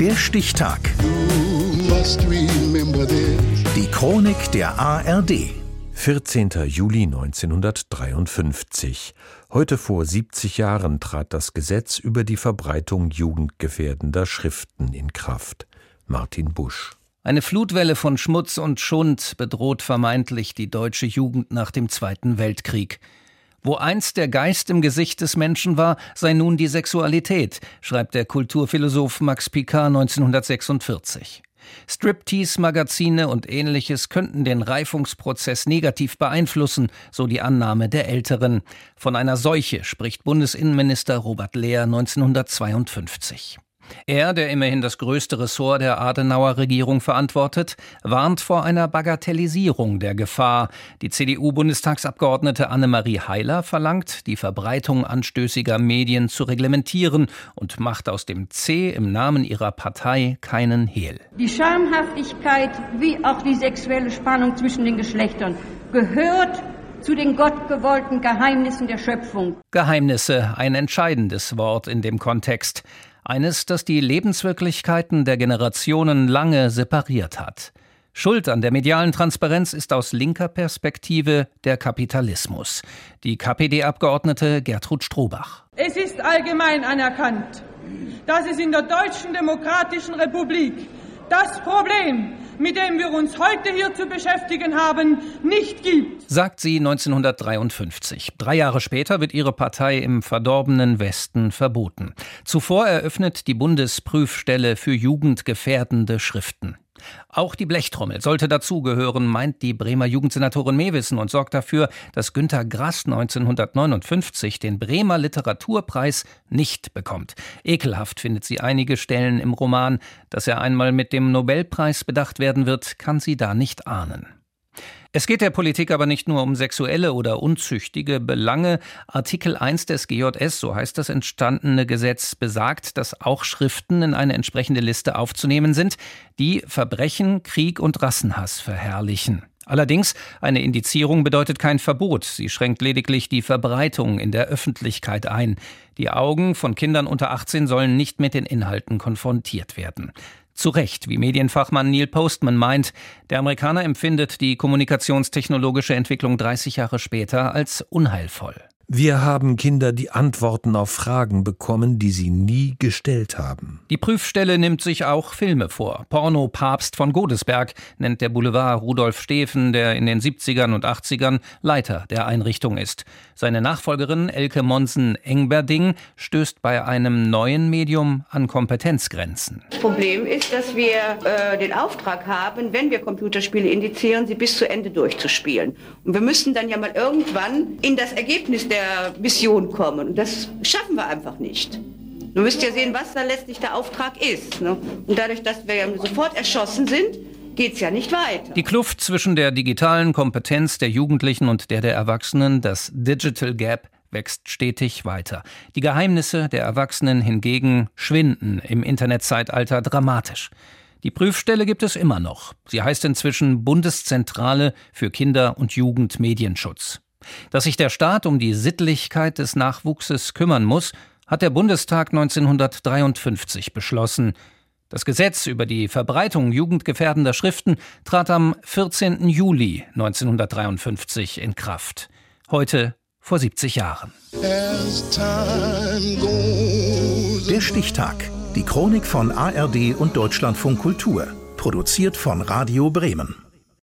Der Stichtag. Die Chronik der ARD. 14. Juli 1953. Heute vor 70 Jahren trat das Gesetz über die Verbreitung jugendgefährdender Schriften in Kraft. Martin Busch. Eine Flutwelle von Schmutz und Schund bedroht vermeintlich die deutsche Jugend nach dem Zweiten Weltkrieg. Wo einst der Geist im Gesicht des Menschen war, sei nun die Sexualität, schreibt der Kulturphilosoph Max Picard 1946. Striptease-Magazine und ähnliches könnten den Reifungsprozess negativ beeinflussen, so die Annahme der Älteren. Von einer Seuche spricht Bundesinnenminister Robert Lehr 1952. Er, der immerhin das größte Ressort der Adenauer Regierung verantwortet, warnt vor einer Bagatellisierung der Gefahr. Die CDU-Bundestagsabgeordnete Annemarie Heiler verlangt, die Verbreitung anstößiger Medien zu reglementieren und macht aus dem C im Namen ihrer Partei keinen Hehl. Die Schamhaftigkeit wie auch die sexuelle Spannung zwischen den Geschlechtern gehört zu den gottgewollten Geheimnissen der Schöpfung. Geheimnisse, ein entscheidendes Wort in dem Kontext. Eines, das die Lebenswirklichkeiten der Generationen lange separiert hat. Schuld an der medialen Transparenz ist aus linker Perspektive der Kapitalismus. Die KPD-Abgeordnete Gertrud Strohbach. Es ist allgemein anerkannt, dass es in der Deutschen Demokratischen Republik das Problem, mit dem wir uns heute hier zu beschäftigen haben, nicht gibt. Sagt sie 1953. Drei Jahre später wird ihre Partei im verdorbenen Westen verboten. Zuvor eröffnet die Bundesprüfstelle für jugendgefährdende Schriften. Auch die Blechtrommel sollte dazugehören, meint die Bremer Jugendsenatorin Mewissen und sorgt dafür, dass Günter Grass 1959 den Bremer Literaturpreis nicht bekommt. Ekelhaft findet sie einige Stellen im Roman. Dass er einmal mit dem Nobelpreis bedacht werden wird, kann sie da nicht ahnen. Es geht der Politik aber nicht nur um sexuelle oder unzüchtige Belange. Artikel 1 des GJS, so heißt das entstandene Gesetz, besagt, dass auch Schriften in eine entsprechende Liste aufzunehmen sind, die Verbrechen, Krieg und Rassenhass verherrlichen. Allerdings, eine Indizierung bedeutet kein Verbot, sie schränkt lediglich die Verbreitung in der Öffentlichkeit ein. Die Augen von Kindern unter 18 sollen nicht mit den Inhalten konfrontiert werden. Zu Recht, wie Medienfachmann Neil Postman meint, der Amerikaner empfindet die kommunikationstechnologische Entwicklung 30 Jahre später als unheilvoll. Wir haben Kinder die Antworten auf Fragen bekommen, die sie nie gestellt haben. Die Prüfstelle nimmt sich auch Filme vor. Porno Papst von Godesberg nennt der Boulevard Rudolf Steffen, der in den 70ern und 80ern Leiter der Einrichtung ist. Seine Nachfolgerin Elke Monsen-Engberding stößt bei einem neuen Medium an Kompetenzgrenzen. Das Problem ist, dass wir äh, den Auftrag haben, wenn wir Computerspiele indizieren, sie bis zu Ende durchzuspielen. Und wir müssen dann ja mal irgendwann in das Ergebnis der der Mission kommen. Und das schaffen wir einfach nicht. Du müsst ja sehen, was da letztlich der Auftrag ist. Ne? Und dadurch, dass wir ja sofort erschossen sind, geht es ja nicht weiter. Die Kluft zwischen der digitalen Kompetenz der Jugendlichen und der der Erwachsenen, das Digital Gap, wächst stetig weiter. Die Geheimnisse der Erwachsenen hingegen schwinden im Internetzeitalter dramatisch. Die Prüfstelle gibt es immer noch. Sie heißt inzwischen Bundeszentrale für Kinder- und Jugendmedienschutz. Dass sich der Staat um die Sittlichkeit des Nachwuchses kümmern muss, hat der Bundestag 1953 beschlossen. Das Gesetz über die Verbreitung jugendgefährdender Schriften trat am 14. Juli 1953 in Kraft. Heute vor 70 Jahren. Der Stichtag. Die Chronik von ARD und Deutschlandfunk Kultur. Produziert von Radio Bremen.